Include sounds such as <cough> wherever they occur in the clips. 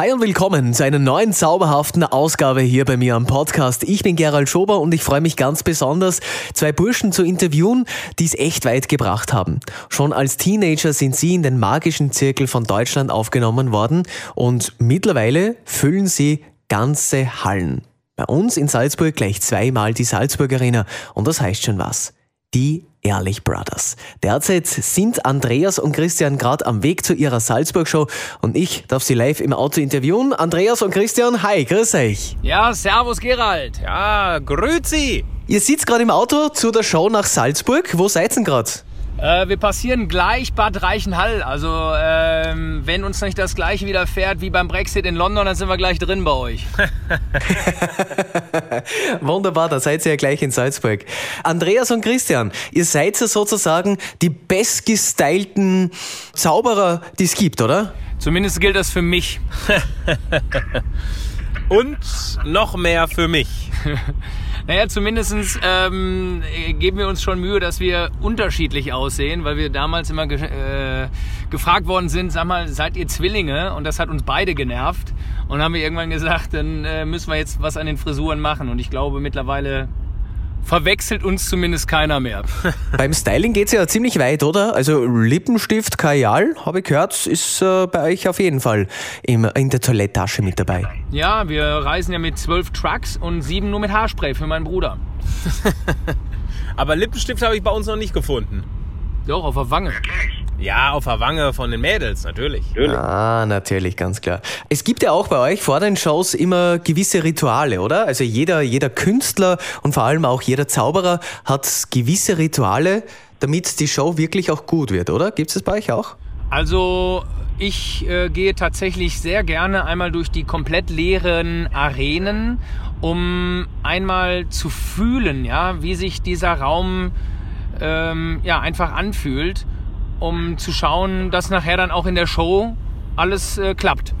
Hi und willkommen zu einer neuen zauberhaften Ausgabe hier bei mir am Podcast. Ich bin Gerald Schober und ich freue mich ganz besonders, zwei Burschen zu interviewen, die es echt weit gebracht haben. Schon als Teenager sind sie in den magischen Zirkel von Deutschland aufgenommen worden und mittlerweile füllen sie ganze Hallen. Bei uns in Salzburg gleich zweimal die Salzburg Arena und das heißt schon was. Die Ehrlich Brothers. Derzeit sind Andreas und Christian gerade am Weg zu ihrer Salzburg-Show und ich darf sie live im Auto interviewen. Andreas und Christian, hi, grüß euch. Ja, servus Gerald. Ja, grüezi. Ihr sitzt gerade im Auto zu der Show nach Salzburg. Wo seid ihr denn gerade? Äh, wir passieren gleich Bad Reichenhall. Also ähm, wenn uns nicht das gleiche widerfährt wie beim Brexit in London, dann sind wir gleich drin bei euch. <laughs> Wunderbar, da seid ihr ja gleich in Salzburg. Andreas und Christian, ihr seid ja sozusagen die bestgestylten Zauberer, die es gibt, oder? Zumindest gilt das für mich. <laughs> Und noch mehr für mich. <laughs> Naja, zumindest ähm, geben wir uns schon Mühe, dass wir unterschiedlich aussehen, weil wir damals immer ge äh, gefragt worden sind, sag mal, seid ihr Zwillinge? Und das hat uns beide genervt. Und haben wir irgendwann gesagt, dann äh, müssen wir jetzt was an den Frisuren machen. Und ich glaube, mittlerweile verwechselt uns zumindest keiner mehr. <laughs> Beim Styling geht's ja ziemlich weit, oder? Also Lippenstift, Kajal, habe ich gehört, ist äh, bei euch auf jeden Fall im, in der Toilettasche mit dabei. Ja, wir reisen ja mit zwölf Trucks und sieben nur mit Haarspray für meinen Bruder. <laughs> Aber Lippenstift habe ich bei uns noch nicht gefunden. Doch, auf der Wange. Ja, auf der Wange von den Mädels, natürlich. Ah, natürlich, ganz klar. Es gibt ja auch bei euch vor den Shows immer gewisse Rituale, oder? Also jeder, jeder Künstler und vor allem auch jeder Zauberer hat gewisse Rituale, damit die Show wirklich auch gut wird, oder? Gibt es das bei euch auch? Also ich äh, gehe tatsächlich sehr gerne einmal durch die komplett leeren Arenen, um einmal zu fühlen, ja, wie sich dieser Raum ähm, ja einfach anfühlt um zu schauen, dass nachher dann auch in der Show alles äh, klappt.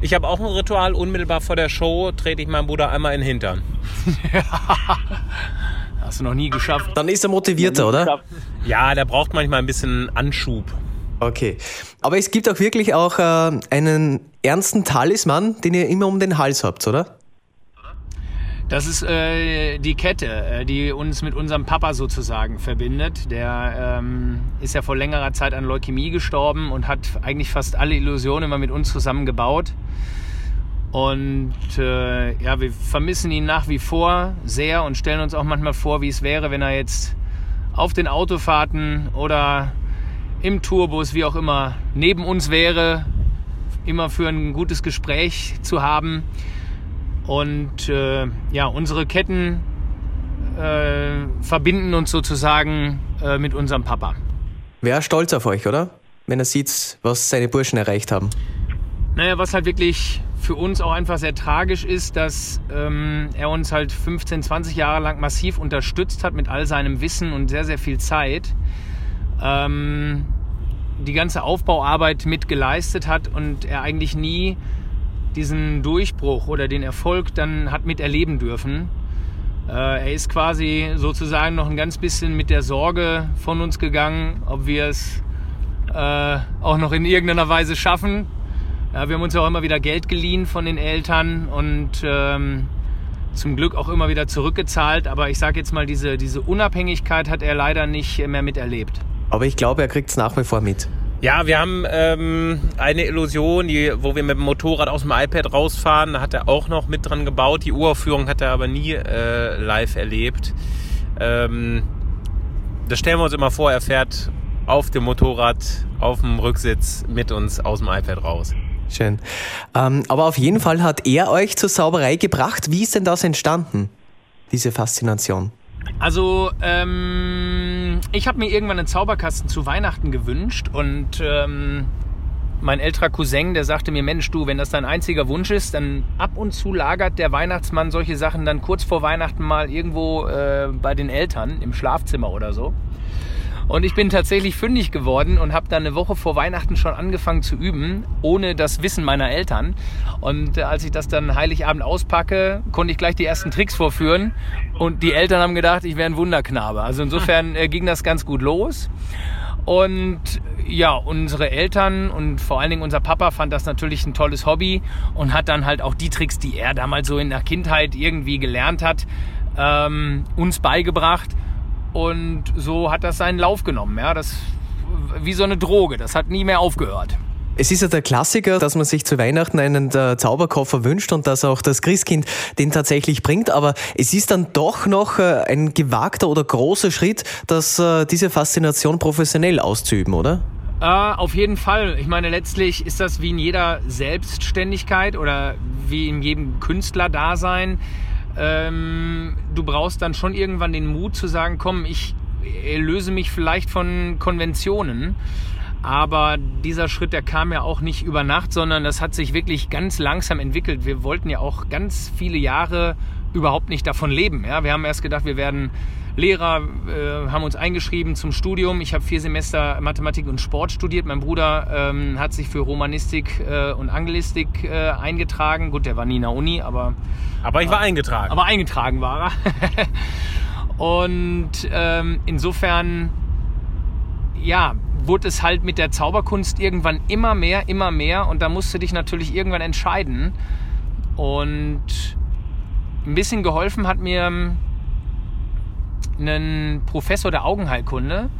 Ich habe auch ein Ritual. Unmittelbar vor der Show trete ich meinem Bruder einmal in den Hintern. <laughs> Hast du noch nie geschafft. Dann ist er motivierter, oder? Ja, der braucht manchmal ein bisschen Anschub. Okay. Aber es gibt auch wirklich auch äh, einen ernsten Talisman, den ihr immer um den Hals habt, oder? Das ist äh, die Kette, äh, die uns mit unserem Papa sozusagen verbindet. Der ähm, ist ja vor längerer Zeit an Leukämie gestorben und hat eigentlich fast alle Illusionen immer mit uns zusammen gebaut. Und äh, ja, wir vermissen ihn nach wie vor sehr und stellen uns auch manchmal vor, wie es wäre, wenn er jetzt auf den Autofahrten oder im Tourbus, wie auch immer, neben uns wäre, immer für ein gutes Gespräch zu haben. Und äh, ja, unsere Ketten äh, verbinden uns sozusagen äh, mit unserem Papa. Wäre stolz auf euch, oder? Wenn er sieht, was seine Burschen erreicht haben. Naja, was halt wirklich für uns auch einfach sehr tragisch ist, dass ähm, er uns halt 15, 20 Jahre lang massiv unterstützt hat mit all seinem Wissen und sehr, sehr viel Zeit. Ähm, die ganze Aufbauarbeit mit geleistet hat und er eigentlich nie diesen Durchbruch oder den Erfolg dann hat miterleben dürfen. Äh, er ist quasi sozusagen noch ein ganz bisschen mit der Sorge von uns gegangen, ob wir es äh, auch noch in irgendeiner Weise schaffen. Wir haben uns ja auch immer wieder Geld geliehen von den Eltern und ähm, zum Glück auch immer wieder zurückgezahlt. Aber ich sage jetzt mal, diese, diese Unabhängigkeit hat er leider nicht mehr miterlebt. Aber ich glaube, er kriegt es nach wie vor mit. Ja, wir haben ähm, eine Illusion, die, wo wir mit dem Motorrad aus dem iPad rausfahren. Da hat er auch noch mit dran gebaut. Die Uraufführung hat er aber nie äh, live erlebt. Ähm, das stellen wir uns immer vor, er fährt auf dem Motorrad, auf dem Rücksitz mit uns aus dem iPad raus. Schön. Ähm, aber auf jeden Fall hat er euch zur Sauberei gebracht. Wie ist denn das entstanden, diese Faszination? Also, ähm, ich habe mir irgendwann einen Zauberkasten zu Weihnachten gewünscht und ähm, mein älterer Cousin, der sagte mir, Mensch, du, wenn das dein einziger Wunsch ist, dann ab und zu lagert der Weihnachtsmann solche Sachen dann kurz vor Weihnachten mal irgendwo äh, bei den Eltern im Schlafzimmer oder so. Und ich bin tatsächlich fündig geworden und habe dann eine Woche vor Weihnachten schon angefangen zu üben, ohne das Wissen meiner Eltern. Und äh, als ich das dann Heiligabend auspacke, konnte ich gleich die ersten Tricks vorführen. Und die Eltern haben gedacht, ich wäre ein Wunderknabe. Also insofern äh, ging das ganz gut los. Und ja, unsere Eltern und vor allen Dingen unser Papa fand das natürlich ein tolles Hobby und hat dann halt auch die Tricks, die er damals so in der Kindheit irgendwie gelernt hat, ähm, uns beigebracht. Und so hat das seinen Lauf genommen. Ja, das wie so eine Droge. Das hat nie mehr aufgehört. Es ist ja der Klassiker, dass man sich zu Weihnachten einen äh, Zauberkoffer wünscht und dass auch das Christkind den tatsächlich bringt. Aber es ist dann doch noch äh, ein gewagter oder großer Schritt, dass äh, diese Faszination professionell auszuüben, oder? Äh, auf jeden Fall. Ich meine, letztlich ist das wie in jeder Selbstständigkeit oder wie in jedem Künstlerdasein. Ähm, du brauchst dann schon irgendwann den Mut zu sagen, komm, ich löse mich vielleicht von Konventionen. Aber dieser Schritt, der kam ja auch nicht über Nacht, sondern das hat sich wirklich ganz langsam entwickelt. Wir wollten ja auch ganz viele Jahre überhaupt nicht davon leben. Ja, wir haben erst gedacht, wir werden Lehrer, äh, haben uns eingeschrieben zum Studium. Ich habe vier Semester Mathematik und Sport studiert. Mein Bruder ähm, hat sich für Romanistik äh, und Angelistik äh, eingetragen. Gut, der war nie in der Uni, aber. Aber ich war eingetragen. Aber eingetragen war er. <laughs> und ähm, insofern, ja, wurde es halt mit der Zauberkunst irgendwann immer mehr, immer mehr und da musst du dich natürlich irgendwann entscheiden. Und ein bisschen geholfen hat mir ein Professor der Augenheilkunde,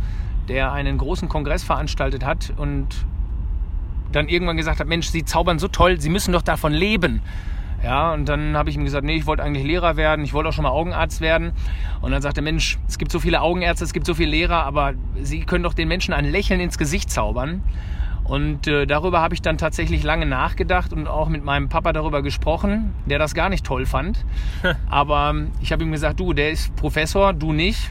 der einen großen Kongress veranstaltet hat und dann irgendwann gesagt hat, Mensch, Sie zaubern so toll, Sie müssen doch davon leben. Ja, und dann habe ich ihm gesagt, nee, ich wollte eigentlich Lehrer werden, ich wollte auch schon mal Augenarzt werden. Und dann sagte er, Mensch, es gibt so viele Augenärzte, es gibt so viele Lehrer, aber Sie können doch den Menschen ein Lächeln ins Gesicht zaubern. Und äh, darüber habe ich dann tatsächlich lange nachgedacht und auch mit meinem Papa darüber gesprochen, der das gar nicht toll fand. <laughs> Aber ich habe ihm gesagt, du, der ist Professor, du nicht.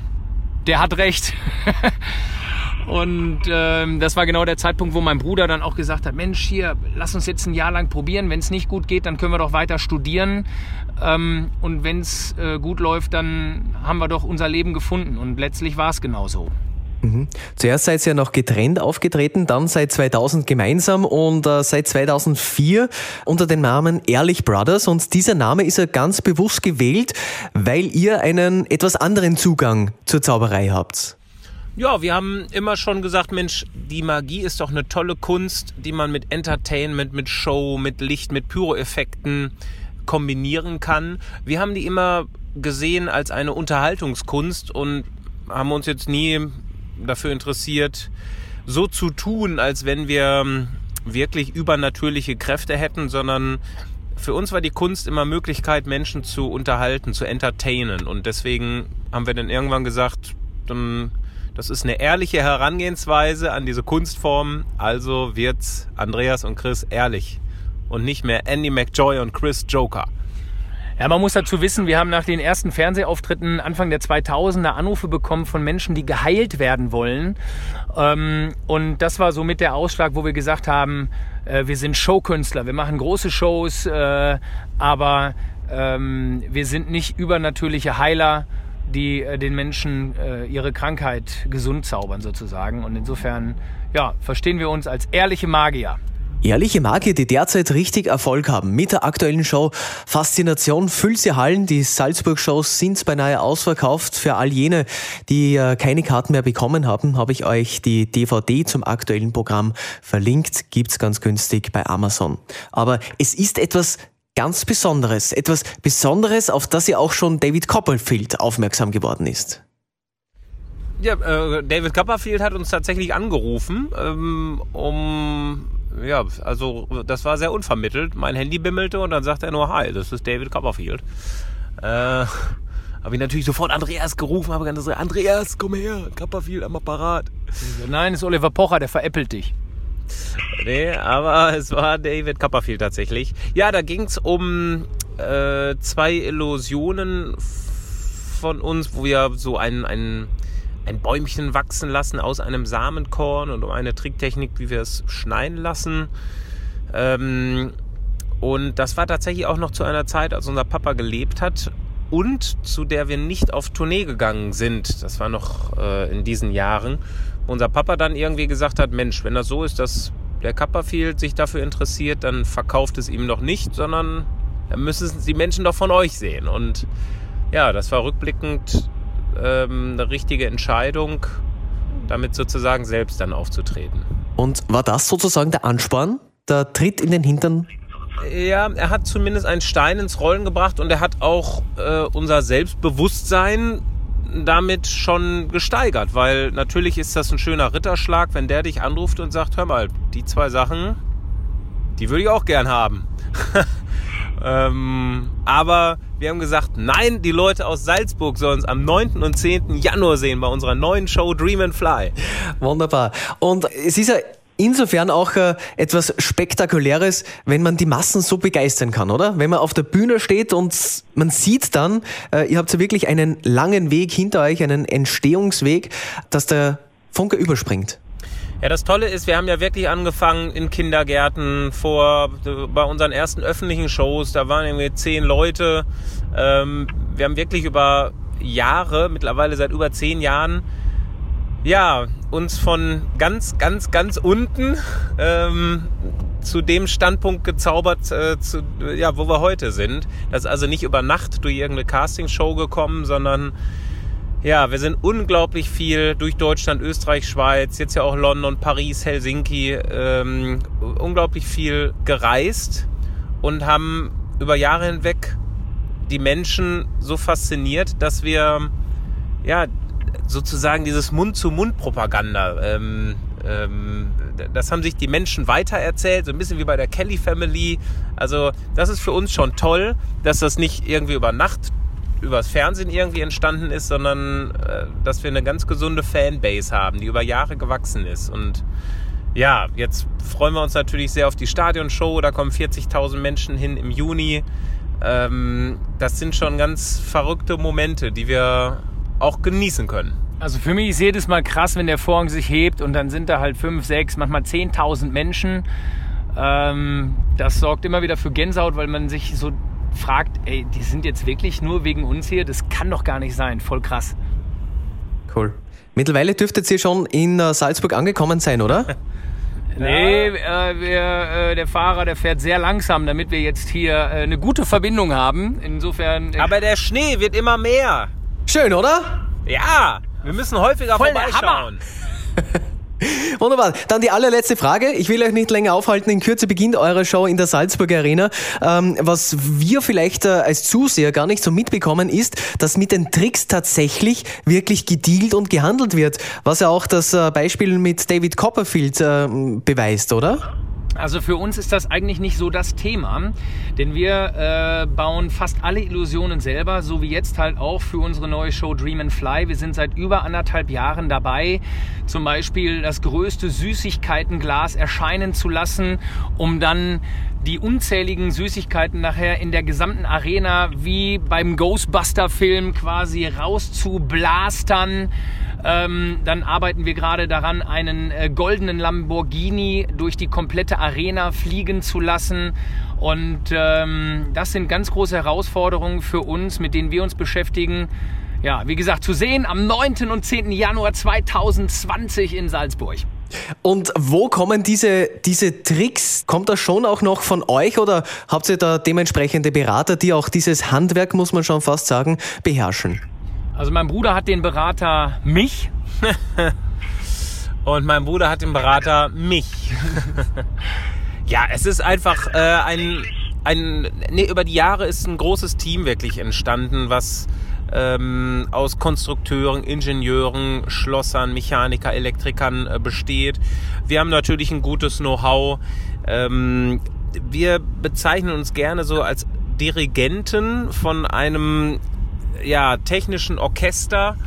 Der hat recht. <laughs> Und ähm, das war genau der Zeitpunkt, wo mein Bruder dann auch gesagt hat, Mensch, hier, lass uns jetzt ein Jahr lang probieren. Wenn es nicht gut geht, dann können wir doch weiter studieren. Ähm, und wenn es äh, gut läuft, dann haben wir doch unser Leben gefunden. Und letztlich war es genauso. Mhm. Zuerst seid ihr ja noch getrennt aufgetreten, dann seit 2000 gemeinsam und äh, seit 2004 unter dem Namen Ehrlich Brothers. Und dieser Name ist ja ganz bewusst gewählt, weil ihr einen etwas anderen Zugang zur Zauberei habt. Ja, wir haben immer schon gesagt, Mensch, die Magie ist doch eine tolle Kunst, die man mit Entertainment, mit Show, mit Licht, mit Pyroeffekten kombinieren kann. Wir haben die immer gesehen als eine Unterhaltungskunst und haben uns jetzt nie dafür interessiert, so zu tun, als wenn wir ähm, wirklich übernatürliche Kräfte hätten, sondern für uns war die Kunst immer Möglichkeit, Menschen zu unterhalten, zu entertainen. Und deswegen haben wir dann irgendwann gesagt, das ist eine ehrliche Herangehensweise an diese Kunstform. Also wird's Andreas und Chris ehrlich und nicht mehr Andy McJoy und Chris Joker. Ja, man muss dazu wissen, wir haben nach den ersten Fernsehauftritten Anfang der 2000er Anrufe bekommen von Menschen, die geheilt werden wollen. Ähm, und das war somit der Ausschlag, wo wir gesagt haben, äh, wir sind Showkünstler, wir machen große Shows, äh, aber ähm, wir sind nicht übernatürliche Heiler die äh, den Menschen ihre Krankheit gesund zaubern sozusagen. Und insofern, ja, verstehen wir uns als ehrliche Magier. Ehrliche Magier, die derzeit richtig Erfolg haben mit der aktuellen Show Faszination füllt sie Hallen. Die Salzburg-Shows sind beinahe ausverkauft. Für all jene, die äh, keine Karten mehr bekommen haben, habe ich euch die DVD zum aktuellen Programm verlinkt. Gibt's ganz günstig bei Amazon. Aber es ist etwas ganz Besonderes. Etwas Besonderes, auf das ja auch schon David Copperfield aufmerksam geworden ist. Ja, äh, David Copperfield hat uns tatsächlich angerufen, ähm, um ja, also das war sehr unvermittelt. Mein Handy bimmelte und dann sagte er nur, hi, das ist David Copperfield. Äh, <laughs> habe ich natürlich sofort Andreas gerufen, habe gesagt, Andreas, komm her, Copperfield am Apparat. Nein, es ist Oliver Pocher, der veräppelt dich. Nee, aber <laughs> es war David Copperfield tatsächlich. Ja, da ging es um äh, zwei Illusionen von uns, wo wir so ein, ein, ein Bäumchen wachsen lassen aus einem Samenkorn und um eine Tricktechnik, wie wir es schneiden lassen. Ähm, und das war tatsächlich auch noch zu einer Zeit, als unser Papa gelebt hat und zu der wir nicht auf Tournee gegangen sind. Das war noch äh, in diesen Jahren unser Papa dann irgendwie gesagt hat, Mensch, wenn das so ist, dass der Copperfield sich dafür interessiert, dann verkauft es ihm noch nicht, sondern dann müssen es die Menschen doch von euch sehen. Und ja, das war rückblickend ähm, eine richtige Entscheidung, damit sozusagen selbst dann aufzutreten. Und war das sozusagen der Ansporn, der Tritt in den Hintern? Ja, er hat zumindest einen Stein ins Rollen gebracht und er hat auch äh, unser Selbstbewusstsein damit schon gesteigert, weil natürlich ist das ein schöner Ritterschlag, wenn der dich anruft und sagt, hör mal, die zwei Sachen, die würde ich auch gern haben. <laughs> ähm, aber wir haben gesagt, nein, die Leute aus Salzburg sollen es am 9. und 10. Januar sehen bei unserer neuen Show Dream and Fly. Wunderbar. Und es ist ja insofern auch äh, etwas Spektakuläres, wenn man die Massen so begeistern kann, oder? Wenn man auf der Bühne steht und man sieht dann, äh, ihr habt ja wirklich einen langen Weg hinter euch, einen Entstehungsweg, dass der Funke überspringt. Ja, das Tolle ist, wir haben ja wirklich angefangen in Kindergärten vor, bei unseren ersten öffentlichen Shows, da waren irgendwie zehn Leute. Ähm, wir haben wirklich über Jahre, mittlerweile seit über zehn Jahren, ja, uns von ganz, ganz, ganz unten ähm, zu dem Standpunkt gezaubert, äh, zu, ja, wo wir heute sind. Das ist also nicht über Nacht durch irgendeine Castingshow gekommen, sondern ja, wir sind unglaublich viel durch Deutschland, Österreich, Schweiz, jetzt ja auch London, Paris, Helsinki, ähm, unglaublich viel gereist und haben über Jahre hinweg die Menschen so fasziniert, dass wir ja sozusagen dieses Mund-zu-Mund-Propaganda, ähm, ähm, das haben sich die Menschen weitererzählt, so ein bisschen wie bei der Kelly Family. Also das ist für uns schon toll, dass das nicht irgendwie über Nacht übers Fernsehen irgendwie entstanden ist, sondern äh, dass wir eine ganz gesunde Fanbase haben, die über Jahre gewachsen ist. Und ja, jetzt freuen wir uns natürlich sehr auf die Stadionshow. Da kommen 40.000 Menschen hin im Juni. Ähm, das sind schon ganz verrückte Momente, die wir auch genießen können. Also für mich ist jedes Mal krass, wenn der Vorhang sich hebt und dann sind da halt 5, 6, manchmal 10.000 Menschen. Ähm, das sorgt immer wieder für Gänsehaut, weil man sich so fragt, ey, die sind jetzt wirklich nur wegen uns hier? Das kann doch gar nicht sein. Voll krass. Cool. Mittlerweile dürftet ihr schon in äh, Salzburg angekommen sein, oder? <laughs> Nee, äh, wir, äh, der Fahrer, der fährt sehr langsam, damit wir jetzt hier äh, eine gute Verbindung haben. Insofern. Äh, Aber der Schnee wird immer mehr. Schön, oder? Ja, wir müssen häufiger Voll der vorbeischauen. <laughs> <laughs> Wunderbar. Dann die allerletzte Frage. Ich will euch nicht länger aufhalten. In Kürze beginnt eure Show in der Salzburger Arena. Ähm, was wir vielleicht äh, als Zuseher gar nicht so mitbekommen, ist, dass mit den Tricks tatsächlich wirklich gedealt und gehandelt wird. Was ja auch das äh, Beispiel mit David Copperfield äh, beweist, oder? Also für uns ist das eigentlich nicht so das Thema, denn wir äh, bauen fast alle Illusionen selber, so wie jetzt halt auch für unsere neue Show Dream and Fly. Wir sind seit über anderthalb Jahren dabei, zum Beispiel das größte Süßigkeitenglas erscheinen zu lassen, um dann die unzähligen Süßigkeiten nachher in der gesamten Arena wie beim Ghostbuster-Film quasi rauszublastern. Ähm, dann arbeiten wir gerade daran, einen äh, goldenen Lamborghini durch die komplette Arena fliegen zu lassen. Und ähm, das sind ganz große Herausforderungen für uns, mit denen wir uns beschäftigen. Ja, wie gesagt, zu sehen am 9. und 10. Januar 2020 in Salzburg. Und wo kommen diese, diese Tricks? Kommt das schon auch noch von euch oder habt ihr da dementsprechende Berater, die auch dieses Handwerk, muss man schon fast sagen, beherrschen? Also mein Bruder hat den Berater mich. <laughs> Und mein Bruder hat den Berater mich. <laughs> ja, es ist einfach äh, ein, ein nee, über die Jahre ist ein großes Team wirklich entstanden, was ähm, aus Konstrukteuren, Ingenieuren, Schlossern, Mechaniker, Elektrikern äh, besteht. Wir haben natürlich ein gutes Know-how. Ähm, wir bezeichnen uns gerne so als Dirigenten von einem ja, technischen Orchester.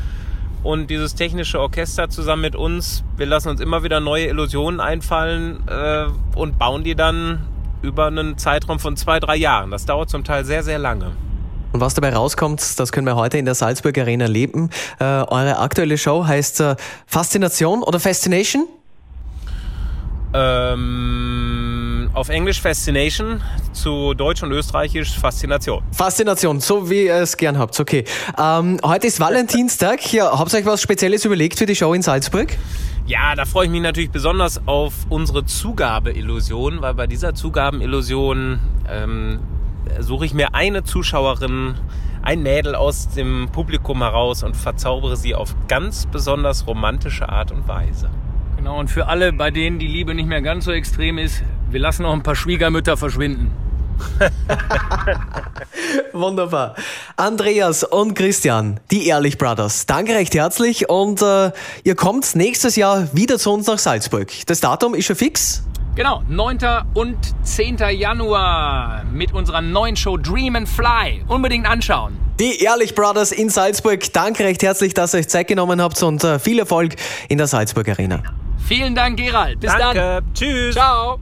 Und dieses technische Orchester zusammen mit uns, wir lassen uns immer wieder neue Illusionen einfallen äh, und bauen die dann über einen Zeitraum von zwei, drei Jahren. Das dauert zum Teil sehr, sehr lange. Und was dabei rauskommt, das können wir heute in der Salzburg Arena erleben. Äh, eure aktuelle Show heißt äh, Faszination oder Fascination? Ähm, auf Englisch Fascination, zu Deutsch und Österreichisch Faszination. Faszination, so wie ihr es gern habt, okay. Ähm, heute ist Valentinstag. Ja, habt ihr euch was Spezielles überlegt für die Show in Salzburg? Ja, da freue ich mich natürlich besonders auf unsere Zugabeillusion, weil bei dieser Zugabenillusion ähm, suche ich mir eine Zuschauerin, ein Mädel aus dem Publikum heraus und verzaubere sie auf ganz besonders romantische Art und Weise. Genau, und für alle, bei denen die Liebe nicht mehr ganz so extrem ist, wir lassen noch ein paar Schwiegermütter verschwinden. <laughs> Wunderbar. Andreas und Christian, die Ehrlich Brothers, danke recht herzlich und äh, ihr kommt nächstes Jahr wieder zu uns nach Salzburg. Das Datum ist schon fix. Genau, 9. und 10. Januar mit unserer neuen Show Dream and Fly. Unbedingt anschauen. Die Ehrlich Brothers in Salzburg, danke recht herzlich, dass ihr euch Zeit genommen habt und äh, viel Erfolg in der Salzburg Arena. Vielen Dank, Gerald. Bis Danke. dann. Tschüss. Ciao.